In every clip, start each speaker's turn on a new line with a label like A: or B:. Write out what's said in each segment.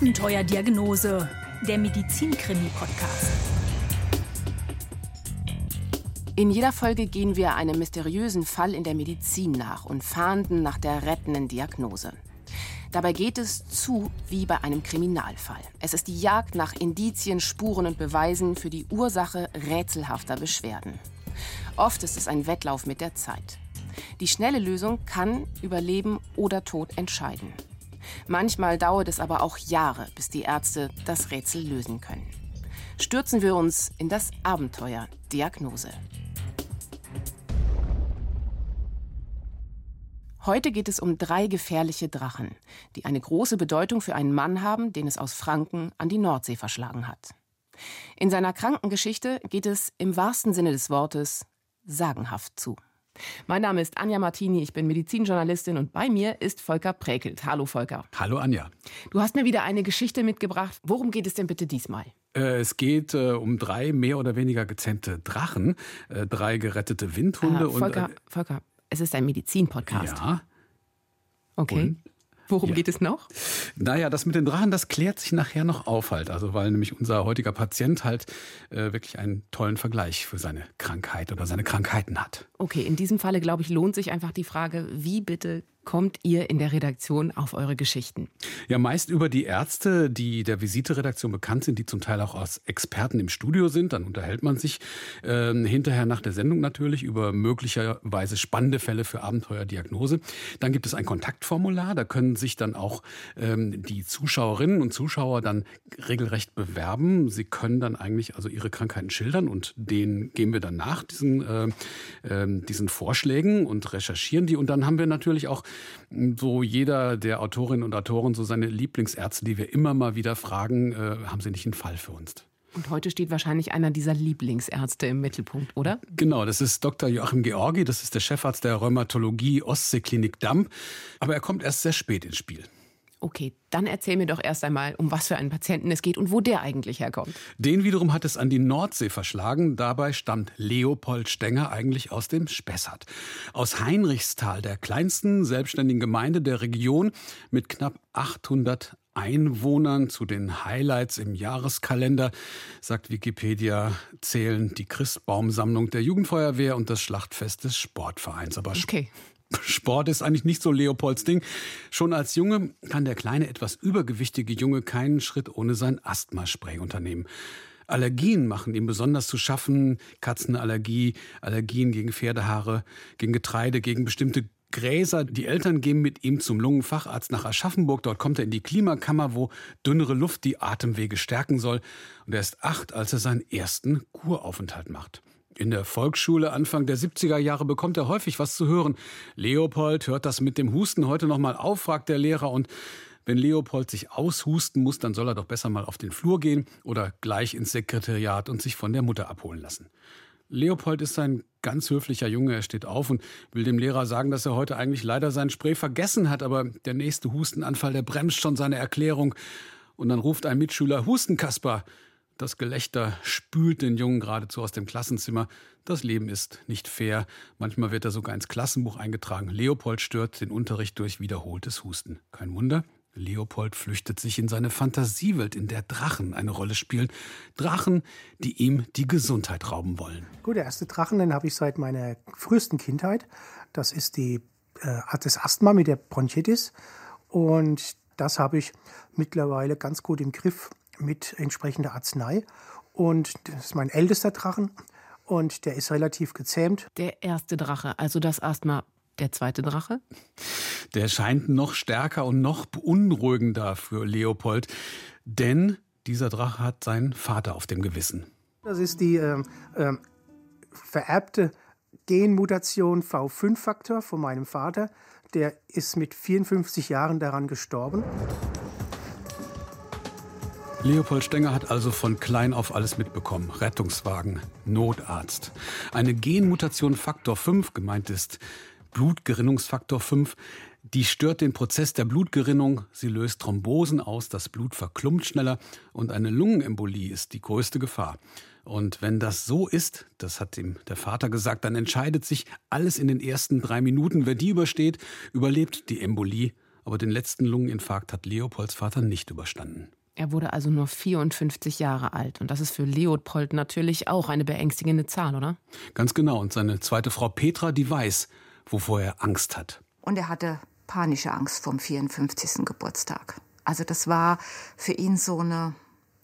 A: Abenteuerdiagnose, der Medizinkrimi-Podcast.
B: In jeder Folge gehen wir einem mysteriösen Fall in der Medizin nach und fahnden nach der rettenden Diagnose. Dabei geht es zu wie bei einem Kriminalfall. Es ist die Jagd nach Indizien, Spuren und Beweisen für die Ursache rätselhafter Beschwerden. Oft ist es ein Wettlauf mit der Zeit. Die schnelle Lösung kann über Leben oder Tod entscheiden. Manchmal dauert es aber auch Jahre, bis die Ärzte das Rätsel lösen können. Stürzen wir uns in das Abenteuer Diagnose. Heute geht es um drei gefährliche Drachen, die eine große Bedeutung für einen Mann haben, den es aus Franken an die Nordsee verschlagen hat. In seiner Krankengeschichte geht es im wahrsten Sinne des Wortes sagenhaft zu. Mein Name ist Anja Martini, ich bin Medizinjournalistin und bei mir ist Volker Präkelt. Hallo Volker.
C: Hallo Anja.
B: Du hast mir wieder eine Geschichte mitgebracht. Worum geht es denn bitte diesmal?
C: Äh, es geht äh, um drei mehr oder weniger gezähmte Drachen, äh, drei gerettete Windhunde.
B: Äh, Volker, und, Volker, es ist ein Medizin-Podcast.
C: Ja.
B: Okay. Und? Worum
C: ja.
B: geht es noch?
C: Naja, das mit den Drachen, das klärt sich nachher noch auf halt. Also weil nämlich unser heutiger Patient halt äh, wirklich einen tollen Vergleich für seine Krankheit oder seine Krankheiten hat.
B: Okay, in diesem Falle, glaube ich, lohnt sich einfach die Frage, wie bitte kommt ihr in der Redaktion auf eure Geschichten?
C: Ja, meist über die Ärzte, die der Visiteredaktion bekannt sind, die zum Teil auch als Experten im Studio sind. Dann unterhält man sich äh, hinterher nach der Sendung natürlich über möglicherweise spannende Fälle für Abenteuerdiagnose. Dann gibt es ein Kontaktformular, da können sich dann auch ähm, die Zuschauerinnen und Zuschauer dann regelrecht bewerben. Sie können dann eigentlich also ihre Krankheiten schildern und denen gehen wir dann nach, diesen, äh, äh, diesen Vorschlägen und recherchieren die. Und dann haben wir natürlich auch so jeder der Autorinnen und Autoren so seine Lieblingsärzte, die wir immer mal wieder fragen, äh, haben sie nicht einen Fall für uns?
B: Und heute steht wahrscheinlich einer dieser Lieblingsärzte im Mittelpunkt, oder?
C: Genau, das ist Dr. Joachim Georgi, das ist der Chefarzt der Rheumatologie Ostseeklinik Damm. Aber er kommt erst sehr spät ins Spiel.
B: Okay, dann erzähl mir doch erst einmal, um was für einen Patienten es geht und wo der eigentlich herkommt.
C: Den wiederum hat es an die Nordsee verschlagen. Dabei stammt Leopold Stenger eigentlich aus dem Spessart. Aus Heinrichsthal, der kleinsten selbstständigen Gemeinde der Region mit knapp 800 Einwohnern zu den Highlights im Jahreskalender, sagt Wikipedia, zählen die Christbaumsammlung der Jugendfeuerwehr und das Schlachtfest des Sportvereins.
B: Aber okay.
C: Sport ist eigentlich nicht so Leopolds Ding. Schon als Junge kann der kleine, etwas übergewichtige Junge keinen Schritt ohne sein Asthmaspray unternehmen. Allergien machen ihm besonders zu schaffen. Katzenallergie, Allergien gegen Pferdehaare, gegen Getreide, gegen bestimmte Gräser. Die Eltern gehen mit ihm zum Lungenfacharzt nach Aschaffenburg. Dort kommt er in die Klimakammer, wo dünnere Luft die Atemwege stärken soll. Und er ist acht, als er seinen ersten Kuraufenthalt macht. In der Volksschule Anfang der 70er Jahre bekommt er häufig was zu hören. Leopold hört das mit dem Husten heute noch mal auf, fragt der Lehrer. Und wenn Leopold sich aushusten muss, dann soll er doch besser mal auf den Flur gehen oder gleich ins Sekretariat und sich von der Mutter abholen lassen. Leopold ist ein ganz höflicher Junge. Er steht auf und will dem Lehrer sagen, dass er heute eigentlich leider sein Spray vergessen hat. Aber der nächste Hustenanfall, der bremst schon seine Erklärung. Und dann ruft ein Mitschüler, Husten, Kasper. Das Gelächter spült den Jungen geradezu aus dem Klassenzimmer. Das Leben ist nicht fair. Manchmal wird er sogar ins Klassenbuch eingetragen. Leopold stört den Unterricht durch wiederholtes Husten. Kein Wunder. Leopold flüchtet sich in seine Fantasiewelt, in der Drachen eine Rolle spielen. Drachen, die ihm die Gesundheit rauben wollen.
D: Gut, der erste Drachen, den habe ich seit meiner frühesten Kindheit. Das ist die, äh, das Asthma mit der Bronchitis. Und das habe ich mittlerweile ganz gut im Griff mit entsprechender Arznei. Und das ist mein ältester Drachen und der ist relativ gezähmt.
B: Der erste Drache, also das Asthma. Der zweite Drache?
C: Der scheint noch stärker und noch beunruhigender für Leopold, denn dieser Drache hat seinen Vater auf dem Gewissen.
D: Das ist die äh, äh, vererbte Genmutation V5-Faktor von meinem Vater. Der ist mit 54 Jahren daran gestorben.
C: Leopold Stenger hat also von klein auf alles mitbekommen. Rettungswagen, Notarzt. Eine Genmutation Faktor 5 gemeint ist Blutgerinnungsfaktor 5. Die stört den Prozess der Blutgerinnung. Sie löst Thrombosen aus, das Blut verklumpt schneller und eine Lungenembolie ist die größte Gefahr. Und wenn das so ist, das hat ihm der Vater gesagt, dann entscheidet sich alles in den ersten drei Minuten. Wer die übersteht, überlebt die Embolie aber den letzten Lungeninfarkt hat Leopolds Vater nicht überstanden.
B: Er wurde also nur 54 Jahre alt. Und das ist für Leopold natürlich auch eine beängstigende Zahl, oder?
C: Ganz genau. Und seine zweite Frau Petra, die weiß, wovor er Angst hat.
E: Und er hatte panische Angst vom 54. Geburtstag. Also das war für ihn so eine,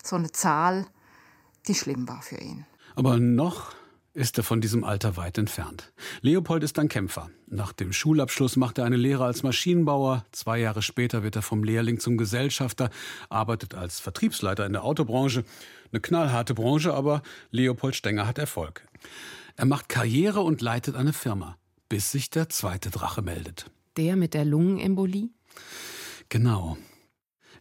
E: so eine Zahl, die schlimm war für ihn.
C: Aber noch ist er von diesem Alter weit entfernt. Leopold ist ein Kämpfer. Nach dem Schulabschluss macht er eine Lehre als Maschinenbauer. Zwei Jahre später wird er vom Lehrling zum Gesellschafter, arbeitet als Vertriebsleiter in der Autobranche. Eine knallharte Branche, aber Leopold Stenger hat Erfolg. Er macht Karriere und leitet eine Firma, bis sich der zweite Drache meldet.
B: Der mit der Lungenembolie?
C: Genau.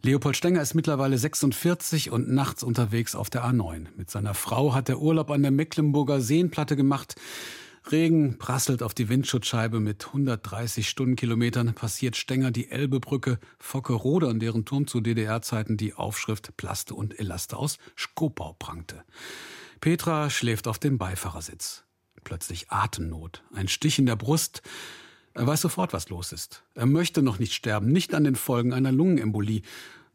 C: Leopold Stenger ist mittlerweile 46 und nachts unterwegs auf der A9. Mit seiner Frau hat er Urlaub an der Mecklenburger Seenplatte gemacht. Regen prasselt auf die Windschutzscheibe mit 130 Stundenkilometern, passiert Stenger die Elbebrücke Fockerode, an deren Turm zu DDR-Zeiten die Aufschrift Plaste und Elaste aus Skopau prangte. Petra schläft auf dem Beifahrersitz. Plötzlich Atemnot, ein Stich in der Brust. Er weiß sofort, was los ist. Er möchte noch nicht sterben, nicht an den Folgen einer Lungenembolie.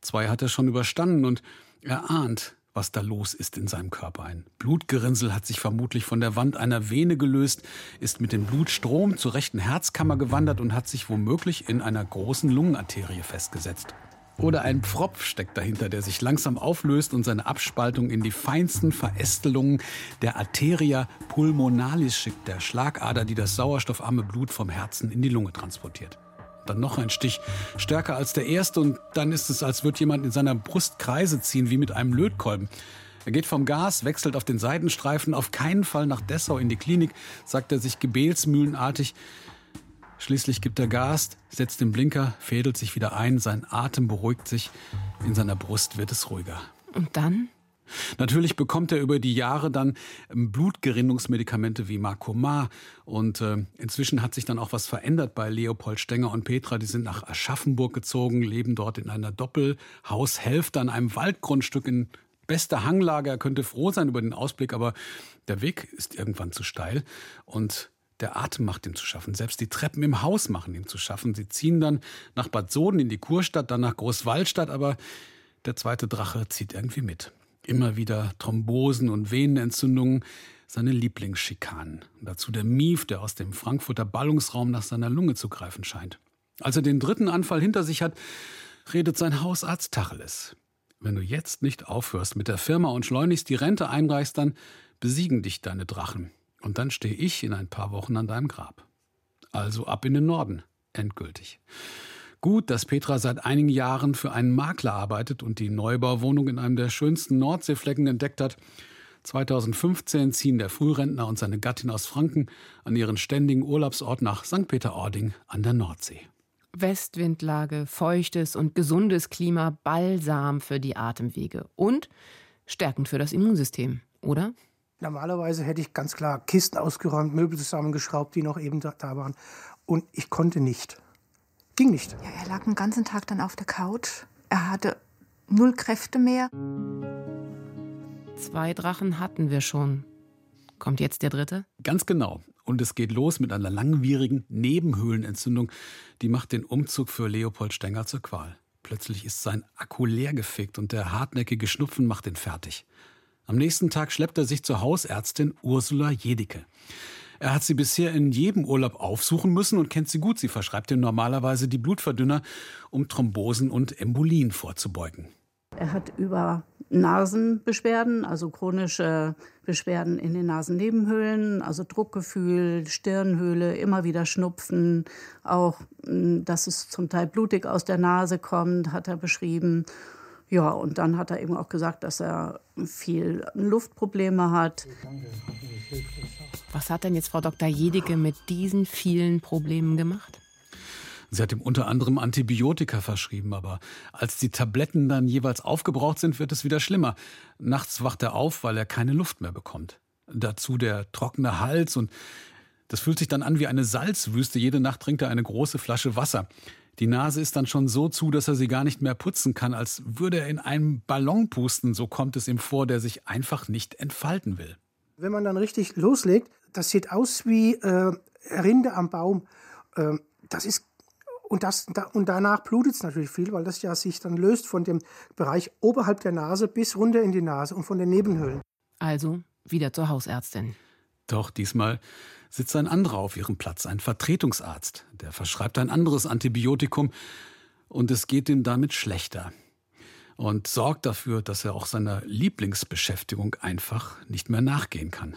C: Zwei hat er schon überstanden und er ahnt, was da los ist in seinem Körper. Ein Blutgerinnsel hat sich vermutlich von der Wand einer Vene gelöst, ist mit dem Blutstrom zur rechten Herzkammer gewandert und hat sich womöglich in einer großen Lungenarterie festgesetzt. Oder ein Pfropf steckt dahinter, der sich langsam auflöst und seine Abspaltung in die feinsten Verästelungen der Arteria pulmonalis schickt, der Schlagader, die das sauerstoffarme Blut vom Herzen in die Lunge transportiert. Dann noch ein Stich, stärker als der erste, und dann ist es, als würde jemand in seiner Brust Kreise ziehen, wie mit einem Lötkolben. Er geht vom Gas, wechselt auf den Seitenstreifen, auf keinen Fall nach Dessau in die Klinik, sagt er sich gebetsmühlenartig. Schließlich gibt er Gas, setzt den Blinker, fädelt sich wieder ein, sein Atem beruhigt sich, in seiner Brust wird es ruhiger.
B: Und dann?
C: Natürlich bekommt er über die Jahre dann ähm, Blutgerinnungsmedikamente wie Marcomar und äh, inzwischen hat sich dann auch was verändert bei Leopold Stenger und Petra. Die sind nach Aschaffenburg gezogen, leben dort in einer Doppelhaushälfte an einem Waldgrundstück in bester Hanglage. Er könnte froh sein über den Ausblick, aber der Weg ist irgendwann zu steil und der Atem macht ihm zu schaffen. Selbst die Treppen im Haus machen ihm zu schaffen. Sie ziehen dann nach Bad Soden in die Kurstadt, dann nach Großwaldstadt, aber der zweite Drache zieht irgendwie mit. Immer wieder Thrombosen und Venenentzündungen, seine Lieblingsschikanen. Und dazu der Mief, der aus dem Frankfurter Ballungsraum nach seiner Lunge zu greifen scheint. Als er den dritten Anfall hinter sich hat, redet sein Hausarzt Tacheles. Wenn du jetzt nicht aufhörst mit der Firma und schleunigst die Rente einreichst, dann besiegen dich deine Drachen. Und dann stehe ich in ein paar Wochen an deinem Grab. Also ab in den Norden, endgültig. Gut, dass Petra seit einigen Jahren für einen Makler arbeitet und die Neubauwohnung in einem der schönsten Nordseeflecken entdeckt hat. 2015 ziehen der Frührentner und seine Gattin aus Franken an ihren ständigen Urlaubsort nach St. Peter-Ording an der Nordsee.
B: Westwindlage, feuchtes und gesundes Klima, Balsam für die Atemwege und stärkend für das Immunsystem, oder?
D: Normalerweise hätte ich ganz klar Kisten ausgeräumt, Möbel zusammengeschraubt, die noch eben da, waren. Und ich konnte nicht. Ging nicht.
E: Ja, er lag den ganzen Tag dann auf der Couch. Er hatte null Kräfte mehr.
B: Zwei Drachen hatten wir schon. Kommt jetzt der dritte?
C: Ganz genau. Und es geht los mit einer langwierigen Nebenhöhlenentzündung. Die macht den Umzug für Leopold Stenger zur Qual. Plötzlich ist sein Akku leergefegt und der hartnäckige Schnupfen macht ihn fertig. Am nächsten Tag schleppt er sich zur Hausärztin Ursula Jedicke. Er hat sie bisher in jedem Urlaub aufsuchen müssen und kennt sie gut. Sie verschreibt ihm normalerweise die Blutverdünner, um Thrombosen und Embolien vorzubeugen.
F: Er hat über Nasenbeschwerden, also chronische Beschwerden in den Nasennebenhöhlen, also Druckgefühl, Stirnhöhle, immer wieder Schnupfen, auch hm, dass es zum Teil blutig aus der Nase kommt, hat er beschrieben. Ja, und dann hat er eben auch gesagt, dass er viel Luftprobleme hat.
B: Was hat denn jetzt Frau Dr. Jedicke mit diesen vielen Problemen gemacht?
C: Sie hat ihm unter anderem Antibiotika verschrieben, aber als die Tabletten dann jeweils aufgebraucht sind, wird es wieder schlimmer. Nachts wacht er auf, weil er keine Luft mehr bekommt. Dazu der trockene Hals und das fühlt sich dann an wie eine Salzwüste. Jede Nacht trinkt er eine große Flasche Wasser. Die Nase ist dann schon so zu, dass er sie gar nicht mehr putzen kann, als würde er in einen Ballon pusten, so kommt es ihm vor, der sich einfach nicht entfalten will.
D: Wenn man dann richtig loslegt, das sieht aus wie äh, Rinde am Baum. Äh, das ist Und, das, und danach blutet es natürlich viel, weil das ja sich dann löst von dem Bereich oberhalb der Nase bis runter in die Nase und von den Nebenhöhlen.
B: Also wieder zur Hausärztin.
C: Doch diesmal sitzt ein anderer auf ihrem Platz, ein Vertretungsarzt. Der verschreibt ein anderes Antibiotikum und es geht ihm damit schlechter. Und sorgt dafür, dass er auch seiner Lieblingsbeschäftigung einfach nicht mehr nachgehen kann.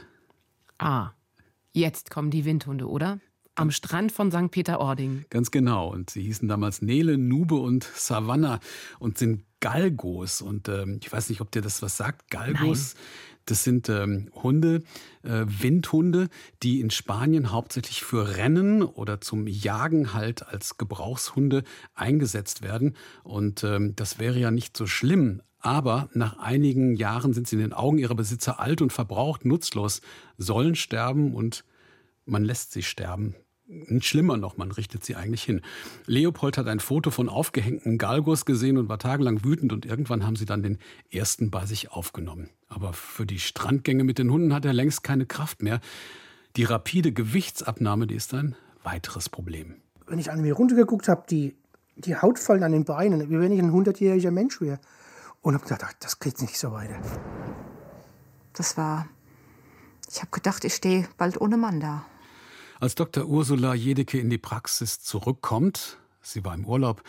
B: Ah, jetzt kommen die Windhunde, oder? Am Strand von St. Peter-Ording.
C: Ganz genau. Und sie hießen damals Nele, Nube und Savannah und sind Galgos. Und ähm, ich weiß nicht, ob dir das was sagt. Galgos. Nein. Das sind ähm, Hunde, äh, Windhunde, die in Spanien hauptsächlich für Rennen oder zum Jagen halt als Gebrauchshunde eingesetzt werden. Und ähm, das wäre ja nicht so schlimm. Aber nach einigen Jahren sind sie in den Augen ihrer Besitzer alt und verbraucht, nutzlos, sollen sterben und man lässt sie sterben. Schlimmer noch, man richtet sie eigentlich hin. Leopold hat ein Foto von aufgehängten Galgos gesehen und war tagelang wütend und irgendwann haben sie dann den ersten bei sich aufgenommen. Aber für die Strandgänge mit den Hunden hat er längst keine Kraft mehr. Die rapide Gewichtsabnahme, die ist ein weiteres Problem.
D: Wenn ich an mir runtergeguckt habe, die, die Haut fallen an den Beinen, wie wenn ich ein hundertjähriger Mensch wäre. Und habe gedacht, das geht nicht so weiter.
E: Das war. Ich habe gedacht, ich stehe bald ohne Mann da.
C: Als Dr. Ursula Jedecke in die Praxis zurückkommt, sie war im Urlaub,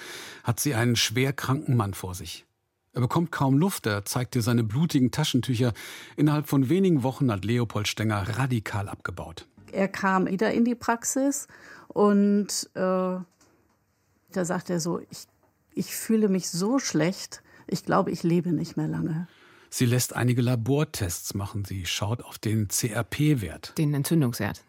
C: hat sie einen schwer kranken Mann vor sich. Er bekommt kaum Luft, er zeigt ihr seine blutigen Taschentücher. Innerhalb von wenigen Wochen hat Leopold Stenger radikal abgebaut.
F: Er kam wieder in die Praxis und äh, da sagt er so, ich, ich fühle mich so schlecht, ich glaube, ich lebe nicht mehr lange.
C: Sie lässt einige Labortests machen. Sie schaut auf den CRP-Wert.
B: Den Entzündungswert.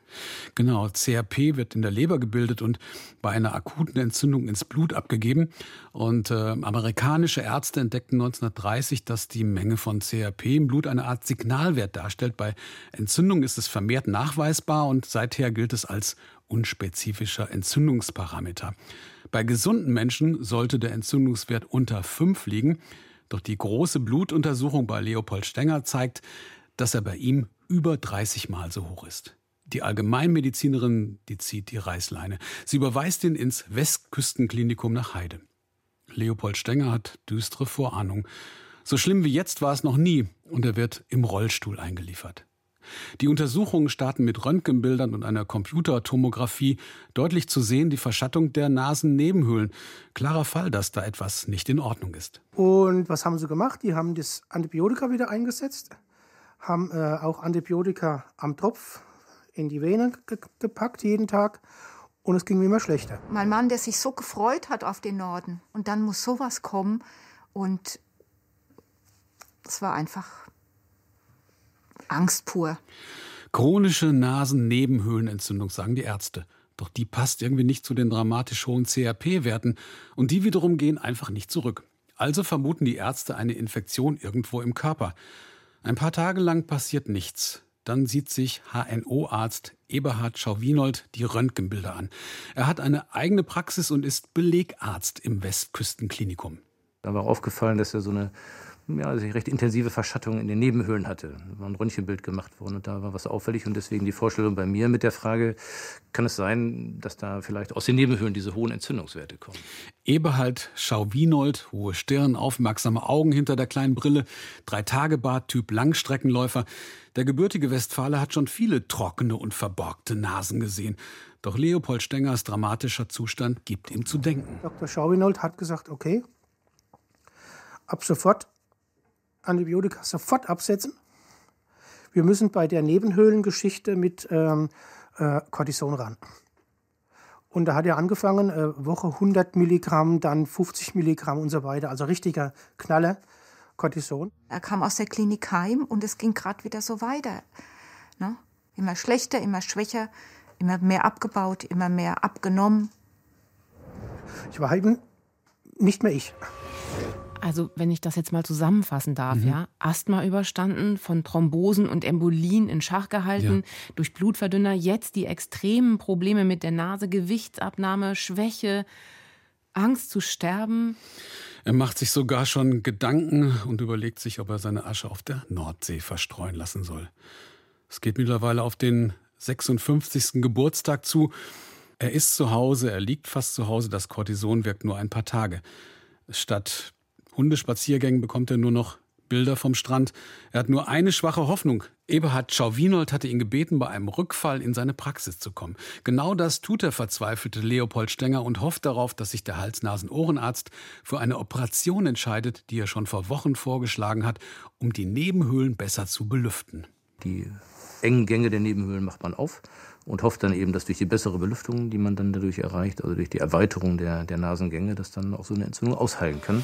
C: Genau, CRP wird in der Leber gebildet und bei einer akuten Entzündung ins Blut abgegeben. Und äh, amerikanische Ärzte entdeckten 1930, dass die Menge von CRP im Blut eine Art Signalwert darstellt. Bei Entzündung ist es vermehrt nachweisbar und seither gilt es als unspezifischer Entzündungsparameter. Bei gesunden Menschen sollte der Entzündungswert unter 5 liegen. Doch die große Blutuntersuchung bei Leopold Stenger zeigt, dass er bei ihm über 30 Mal so hoch ist. Die Allgemeinmedizinerin, die zieht die Reißleine. Sie überweist ihn ins Westküstenklinikum nach Heide. Leopold Stenger hat düstere Vorahnung. So schlimm wie jetzt war es noch nie und er wird im Rollstuhl eingeliefert. Die Untersuchungen starten mit Röntgenbildern und einer Computertomographie. Deutlich zu sehen die Verschattung der Nasennebenhöhlen. Klarer Fall, dass da etwas nicht in Ordnung ist.
D: Und was haben sie gemacht? Die haben das Antibiotika wieder eingesetzt, haben äh, auch Antibiotika am Tropf in die Venen ge gepackt jeden Tag. Und es ging mir immer schlechter.
E: Mein Mann, der sich so gefreut hat auf den Norden. Und dann muss sowas kommen. Und es war einfach Angst pur.
C: Chronische Nasennebenhöhlenentzündung, sagen die Ärzte. Doch die passt irgendwie nicht zu den dramatisch hohen CRP-Werten und die wiederum gehen einfach nicht zurück. Also vermuten die Ärzte eine Infektion irgendwo im Körper. Ein paar Tage lang passiert nichts. Dann sieht sich HNO-Arzt Eberhard Schauwinold die Röntgenbilder an. Er hat eine eigene Praxis und ist Belegarzt im Westküstenklinikum.
G: Da war aufgefallen, dass er so eine ja, also recht intensive Verschattung in den Nebenhöhlen hatte. Da war ein Röntgenbild gemacht worden und da war was auffällig und deswegen die Vorstellung bei mir mit der Frage, kann es sein, dass da vielleicht aus den Nebenhöhlen diese hohen Entzündungswerte kommen?
C: Eberhard Schau-Wienold, hohe Stirn, aufmerksame Augen hinter der kleinen Brille, Drei-Tage-Bart, Typ Langstreckenläufer. Der gebürtige Westfale hat schon viele trockene und verborgte Nasen gesehen. Doch Leopold Stengers dramatischer Zustand gibt ihm zu denken.
D: Dr. Schauwinold hat gesagt, okay, ab sofort Antibiotika sofort absetzen. Wir müssen bei der Nebenhöhlengeschichte mit ähm, äh, Cortison ran. Und da hat er angefangen, äh, Woche 100 Milligramm, dann 50 Milligramm und so weiter. Also richtiger Knaller, Cortison.
E: Er kam aus der Klinik heim und es ging gerade wieder so weiter. Ne? Immer schlechter, immer schwächer, immer mehr abgebaut, immer mehr abgenommen.
D: Ich war eben nicht mehr ich.
B: Also, wenn ich das jetzt mal zusammenfassen darf, mhm. ja, Asthma überstanden, von Thrombosen und Embolien in Schach gehalten, ja. durch Blutverdünner, jetzt die extremen Probleme mit der Nase, Gewichtsabnahme, Schwäche, Angst zu sterben.
C: Er macht sich sogar schon Gedanken und überlegt sich, ob er seine Asche auf der Nordsee verstreuen lassen soll. Es geht mittlerweile auf den 56. Geburtstag zu. Er ist zu Hause, er liegt fast zu Hause, das Cortison wirkt nur ein paar Tage. Statt Hundespaziergängen bekommt er nur noch Bilder vom Strand. Er hat nur eine schwache Hoffnung. Eberhard Schauwinold hatte ihn gebeten, bei einem Rückfall in seine Praxis zu kommen. Genau das tut der verzweifelte Leopold Stenger und hofft darauf, dass sich der Hals-Nasen-Ohrenarzt für eine Operation entscheidet, die er schon vor Wochen vorgeschlagen hat, um die Nebenhöhlen besser zu belüften.
G: Die engen Gänge der Nebenhöhlen macht man auf und hofft dann eben, dass durch die bessere Belüftung, die man dann dadurch erreicht, also durch die Erweiterung der, der Nasengänge, dass dann auch so eine Entzündung ausheilen kann.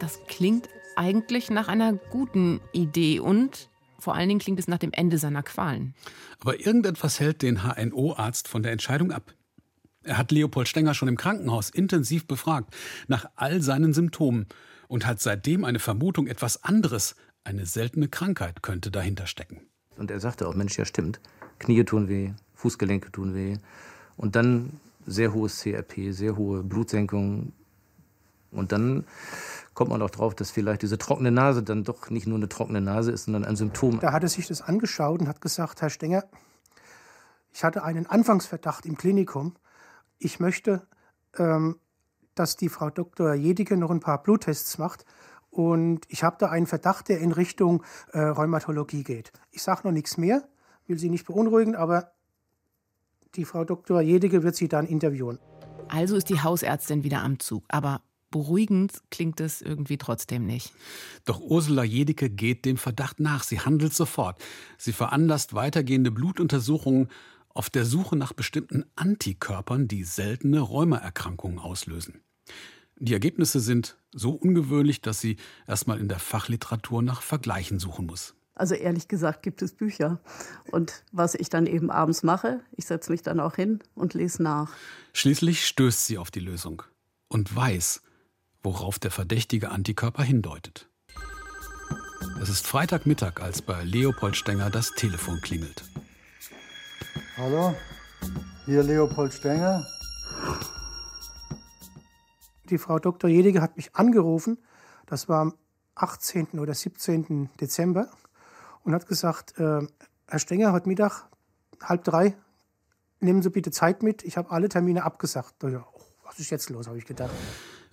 B: Das klingt eigentlich nach einer guten Idee und vor allen Dingen klingt es nach dem Ende seiner Qualen.
C: Aber irgendetwas hält den HNO-Arzt von der Entscheidung ab. Er hat Leopold Stenger schon im Krankenhaus intensiv befragt, nach all seinen Symptomen, und hat seitdem eine Vermutung, etwas anderes, eine seltene Krankheit könnte dahinter stecken.
G: Und er sagte auch, Mensch, ja stimmt, Knie tun weh, Fußgelenke tun weh. Und dann sehr hohes CRP, sehr hohe Blutsenkung. Und dann kommt man auch drauf, dass vielleicht diese trockene Nase dann doch nicht nur eine trockene Nase ist, sondern ein Symptom.
D: Da hat er sich das angeschaut und hat gesagt, Herr Stenger, ich hatte einen Anfangsverdacht im Klinikum. Ich möchte, ähm, dass die Frau Dr. Jedige noch ein paar Bluttests macht. Und ich habe da einen Verdacht, der in Richtung äh, Rheumatologie geht. Ich sage noch nichts mehr, will Sie nicht beunruhigen, aber die Frau Dr. Jedige wird Sie dann interviewen.
B: Also ist die Hausärztin wieder am Zug. Aber beruhigend klingt es irgendwie trotzdem nicht.
C: Doch Ursula Jedicke geht dem Verdacht nach. Sie handelt sofort. Sie veranlasst weitergehende Blutuntersuchungen auf der Suche nach bestimmten Antikörpern, die seltene Rheumaerkrankungen auslösen. Die Ergebnisse sind so ungewöhnlich, dass sie erstmal in der Fachliteratur nach Vergleichen suchen muss.
F: Also ehrlich gesagt gibt es Bücher. Und was ich dann eben abends mache, ich setze mich dann auch hin und lese nach.
C: Schließlich stößt sie auf die Lösung und weiß, worauf der verdächtige Antikörper hindeutet. Es ist Freitagmittag, als bei Leopold Stenger das Telefon klingelt.
H: Hallo, hier Leopold Stenger.
D: Die Frau Dr. Jedige hat mich angerufen, das war am 18. oder 17. Dezember, und hat gesagt, äh, Herr Stenger, heute Mittag, halb drei, nehmen Sie bitte Zeit mit, ich habe alle Termine abgesagt. Ja, oh, was ist jetzt los, habe ich gedacht.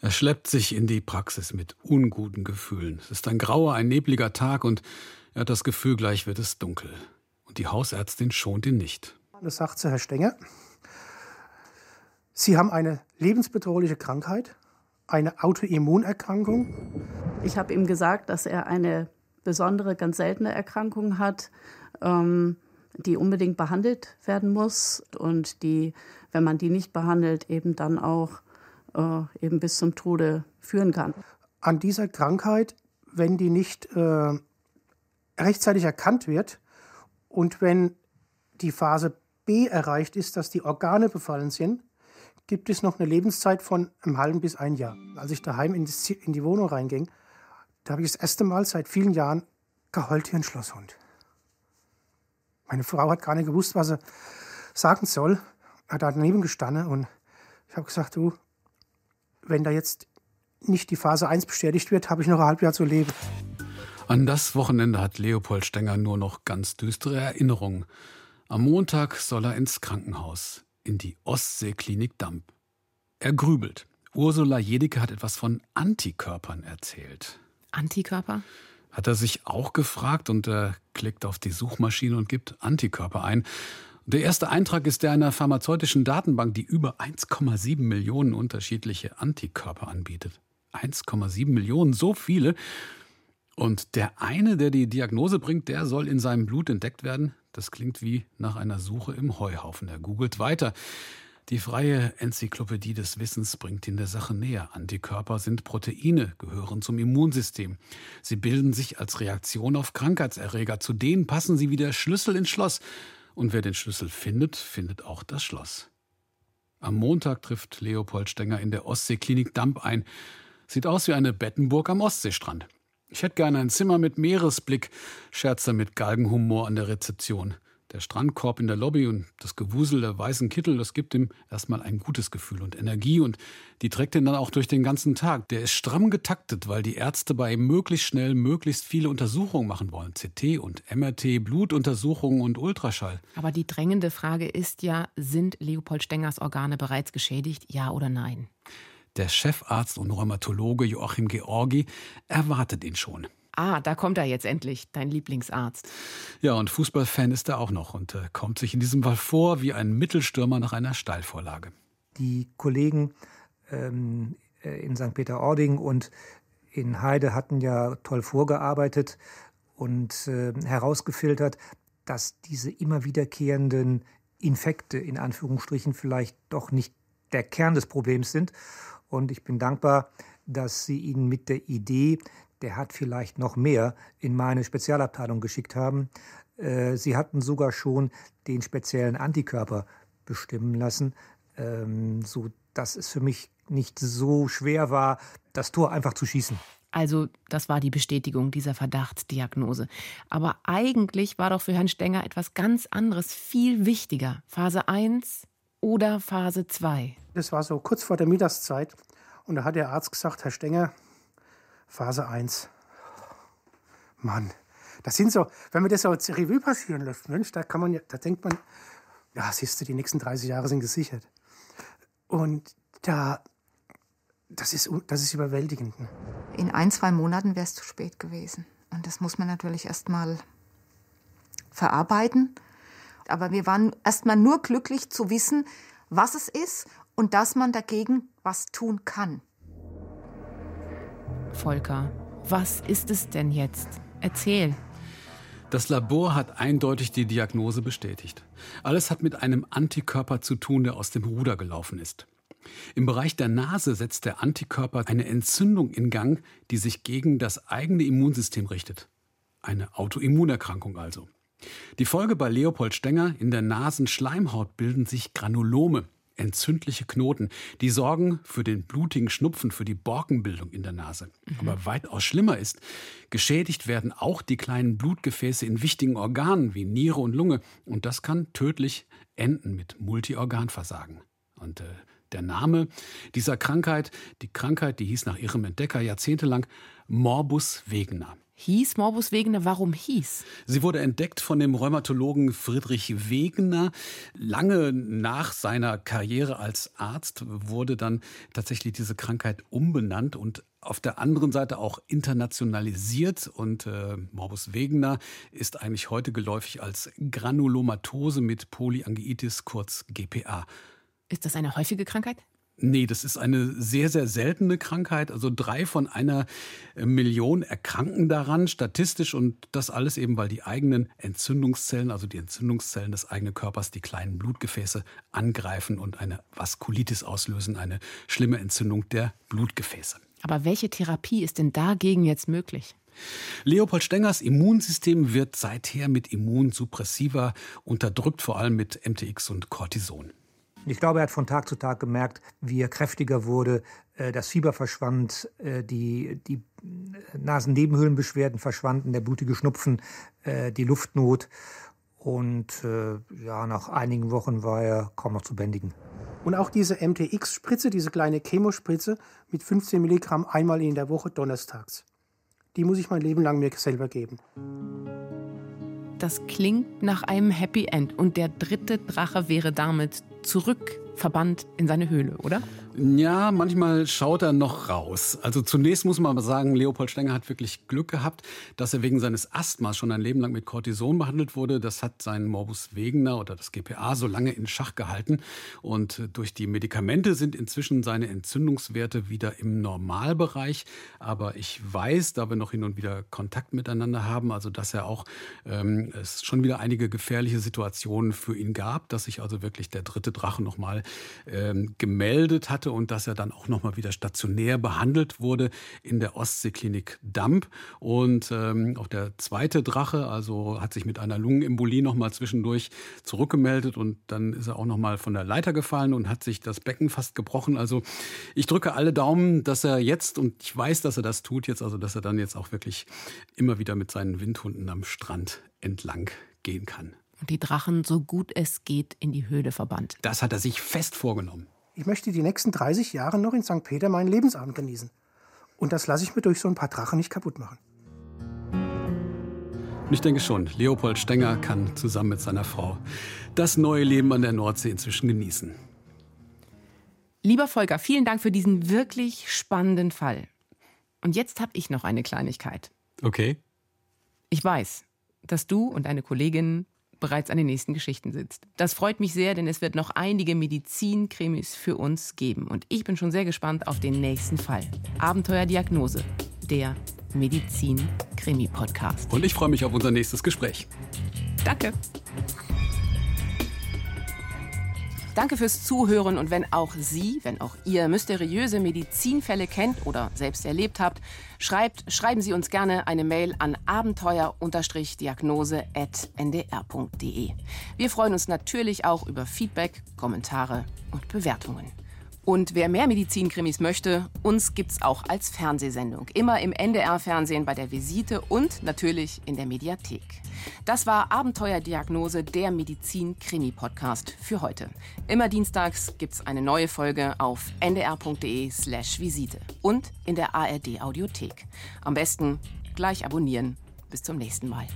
C: Er schleppt sich in die Praxis mit unguten Gefühlen. Es ist ein grauer, ein nebliger Tag und er hat das Gefühl, gleich wird es dunkel. Und die Hausärztin schont ihn nicht.
D: Das sagt sie, Herr Stenger. Sie haben eine lebensbedrohliche Krankheit, eine Autoimmunerkrankung.
F: Ich habe ihm gesagt, dass er eine besondere, ganz seltene Erkrankung hat, ähm, die unbedingt behandelt werden muss und die, wenn man die nicht behandelt, eben dann auch äh, eben bis zum Tode führen kann.
D: An dieser Krankheit, wenn die nicht äh, rechtzeitig erkannt wird und wenn die Phase B erreicht ist, dass die Organe befallen sind, gibt es noch eine Lebenszeit von einem halben bis ein Jahr. Als ich daheim in die, in die Wohnung reinging, da habe ich das erste Mal seit vielen Jahren geheult wie ein Schlosshund. Meine Frau hat gar nicht gewusst, was sie sagen soll, hat da daneben gestanden und ich habe gesagt, du, wenn da jetzt nicht die Phase 1 bestätigt wird, habe ich noch ein halbes Jahr zu leben.
C: An das Wochenende hat Leopold Stenger nur noch ganz düstere Erinnerungen. Am Montag soll er ins Krankenhaus, in die Ostseeklinik Damp. Er grübelt. Ursula Jedicke hat etwas von Antikörpern erzählt.
B: Antikörper?
C: Hat er sich auch gefragt und er klickt auf die Suchmaschine und gibt Antikörper ein. Der erste Eintrag ist der einer pharmazeutischen Datenbank, die über 1,7 Millionen unterschiedliche Antikörper anbietet. 1,7 Millionen, so viele. Und der eine, der die Diagnose bringt, der soll in seinem Blut entdeckt werden. Das klingt wie nach einer Suche im Heuhaufen. Er googelt weiter. Die freie Enzyklopädie des Wissens bringt ihn der Sache näher. Antikörper sind Proteine, gehören zum Immunsystem. Sie bilden sich als Reaktion auf Krankheitserreger. Zu denen passen sie wie der Schlüssel ins Schloss. Und wer den Schlüssel findet, findet auch das Schloss. Am Montag trifft Leopold Stenger in der Ostseeklinik Damp ein. Sieht aus wie eine Bettenburg am Ostseestrand. Ich hätte gerne ein Zimmer mit Meeresblick, scherzt er mit Galgenhumor an der Rezeption. Der Strandkorb in der Lobby und das Gewusel der weißen Kittel, das gibt ihm erstmal ein gutes Gefühl und Energie und die trägt ihn dann auch durch den ganzen Tag. Der ist stramm getaktet, weil die Ärzte bei ihm möglichst schnell möglichst viele Untersuchungen machen wollen. CT und MRT, Blutuntersuchungen und Ultraschall.
B: Aber die drängende Frage ist ja, sind Leopold Stengers Organe bereits geschädigt, ja oder nein?
C: Der Chefarzt und Rheumatologe Joachim Georgi erwartet ihn schon.
B: Ah, da kommt er jetzt endlich, dein Lieblingsarzt.
C: Ja, und Fußballfan ist er auch noch und äh, kommt sich in diesem Fall vor wie ein Mittelstürmer nach einer Steilvorlage.
D: Die Kollegen ähm, äh, in St. Peter-Ording und in Heide hatten ja toll vorgearbeitet und äh, herausgefiltert, dass diese immer wiederkehrenden Infekte in Anführungsstrichen vielleicht doch nicht der Kern des Problems sind. Und ich bin dankbar, dass Sie ihn mit der Idee, der hat vielleicht noch mehr, in meine Spezialabteilung geschickt haben. Äh, Sie hatten sogar schon den speziellen Antikörper bestimmen lassen, ähm, so dass es für mich nicht so schwer war, das Tor einfach zu schießen.
B: Also, das war die Bestätigung dieser Verdachtsdiagnose. Aber eigentlich war doch für Herrn Stenger etwas ganz anderes viel wichtiger. Phase 1 oder Phase 2?
D: Das war so kurz vor der Mittagszeit. Und da hat der Arzt gesagt, Herr Stenger, Phase 1. Mann, das sind so, wenn man das so als Revue passieren lässt, Mensch, da kann man ja, da denkt man, ja, siehst du, die nächsten 30 Jahre sind gesichert. Und da, das ist, das ist überwältigend. Ne?
E: In ein, zwei Monaten wäre es zu spät gewesen. Und das muss man natürlich erst mal verarbeiten. Aber wir waren erst mal nur glücklich zu wissen, was es ist und dass man dagegen was tun kann.
B: Volker, was ist es denn jetzt? Erzähl.
C: Das Labor hat eindeutig die Diagnose bestätigt. Alles hat mit einem Antikörper zu tun, der aus dem Ruder gelaufen ist. Im Bereich der Nase setzt der Antikörper eine Entzündung in Gang, die sich gegen das eigene Immunsystem richtet. Eine Autoimmunerkrankung also. Die Folge bei Leopold Stenger, in der Nasenschleimhaut bilden sich Granulome, entzündliche Knoten, die sorgen für den blutigen Schnupfen, für die Borkenbildung in der Nase. Mhm. Aber weitaus schlimmer ist, geschädigt werden auch die kleinen Blutgefäße in wichtigen Organen wie Niere und Lunge. Und das kann tödlich enden mit Multiorganversagen. Und äh, der Name dieser Krankheit, die Krankheit, die hieß nach ihrem Entdecker jahrzehntelang Morbus Wegener.
B: Hieß Morbus Wegener, warum hieß?
C: Sie wurde entdeckt von dem Rheumatologen Friedrich Wegener. Lange nach seiner Karriere als Arzt wurde dann tatsächlich diese Krankheit umbenannt und auf der anderen Seite auch internationalisiert und äh, Morbus Wegener ist eigentlich heute geläufig als Granulomatose mit Polyangiitis, kurz GPA.
B: Ist das eine häufige Krankheit?
C: Nee, das ist eine sehr, sehr seltene Krankheit. Also drei von einer äh, Million erkranken daran, statistisch. Und das alles eben, weil die eigenen Entzündungszellen, also die Entzündungszellen des eigenen Körpers, die kleinen Blutgefäße angreifen und eine Vaskulitis auslösen, eine schlimme Entzündung der Blutgefäße.
B: Aber welche Therapie ist denn dagegen jetzt möglich?
C: Leopold Stengers Immunsystem wird seither mit Immunsuppressiva unterdrückt, vor allem mit MTX und Cortison.
D: Ich glaube, er hat von Tag zu Tag gemerkt, wie er kräftiger wurde, äh, das Fieber verschwand, äh, die, die Nasennebenhöhlenbeschwerden verschwanden, der blutige Schnupfen, äh, die Luftnot. Und ja, nach einigen Wochen war er kaum noch zu bändigen. Und auch diese MTX-Spritze, diese kleine Chemospritze mit 15 Milligramm einmal in der Woche donnerstags, die muss ich mein Leben lang mir selber geben.
B: Das klingt nach einem Happy End und der dritte Drache wäre damit zurückverbannt in seine Höhle, oder?
C: Ja, manchmal schaut er noch raus. Also zunächst muss man sagen, Leopold Stenger hat wirklich Glück gehabt, dass er wegen seines Asthmas schon ein Leben lang mit Cortison behandelt wurde. Das hat sein Morbus Wegener oder das GPA so lange in Schach gehalten. Und durch die Medikamente sind inzwischen seine Entzündungswerte wieder im Normalbereich. Aber ich weiß, da wir noch hin und wieder Kontakt miteinander haben, also dass er auch ähm, es schon wieder einige gefährliche Situationen für ihn gab, dass sich also wirklich der dritte Drache nochmal ähm, gemeldet hatte hatte und dass er dann auch nochmal wieder stationär behandelt wurde in der Ostseeklinik Damp. Und ähm, auch der zweite Drache, also hat sich mit einer Lungenembolie nochmal zwischendurch zurückgemeldet und dann ist er auch nochmal von der Leiter gefallen und hat sich das Becken fast gebrochen. Also ich drücke alle Daumen, dass er jetzt, und ich weiß, dass er das tut jetzt, also dass er dann jetzt auch wirklich immer wieder mit seinen Windhunden am Strand entlang gehen kann.
B: und die Drachen so gut es geht in die Höhle verbannt.
C: Das hat er sich fest vorgenommen.
D: Ich möchte die nächsten 30 Jahre noch in St. Peter meinen Lebensabend genießen. Und das lasse ich mir durch so ein paar Drachen nicht kaputt machen.
C: Und ich denke schon, Leopold Stenger kann zusammen mit seiner Frau das neue Leben an der Nordsee inzwischen genießen.
B: Lieber Volker, vielen Dank für diesen wirklich spannenden Fall. Und jetzt habe ich noch eine Kleinigkeit.
C: Okay.
B: Ich weiß, dass du und deine Kollegin bereits an den nächsten Geschichten sitzt. Das freut mich sehr, denn es wird noch einige Medizinkrimis für uns geben. Und ich bin schon sehr gespannt auf den nächsten Fall. Abenteuerdiagnose, der Medizin-Krimi-Podcast.
C: Und ich freue mich auf unser nächstes Gespräch.
B: Danke. Danke fürs Zuhören und wenn auch Sie, wenn auch ihr mysteriöse Medizinfälle kennt oder selbst erlebt habt, schreibt, schreiben Sie uns gerne eine Mail an abenteuer-diagnose.ndr.de. Wir freuen uns natürlich auch über Feedback, Kommentare und Bewertungen. Und wer mehr Medizinkrimis möchte, uns gibt's auch als Fernsehsendung. Immer im NDR-Fernsehen bei der Visite und natürlich in der Mediathek. Das war Abenteuerdiagnose, der Medizin-Krimi-Podcast für heute. Immer dienstags gibt's eine neue Folge auf ndr.de/slash Visite und in der ARD-Audiothek. Am besten gleich abonnieren. Bis zum nächsten Mal.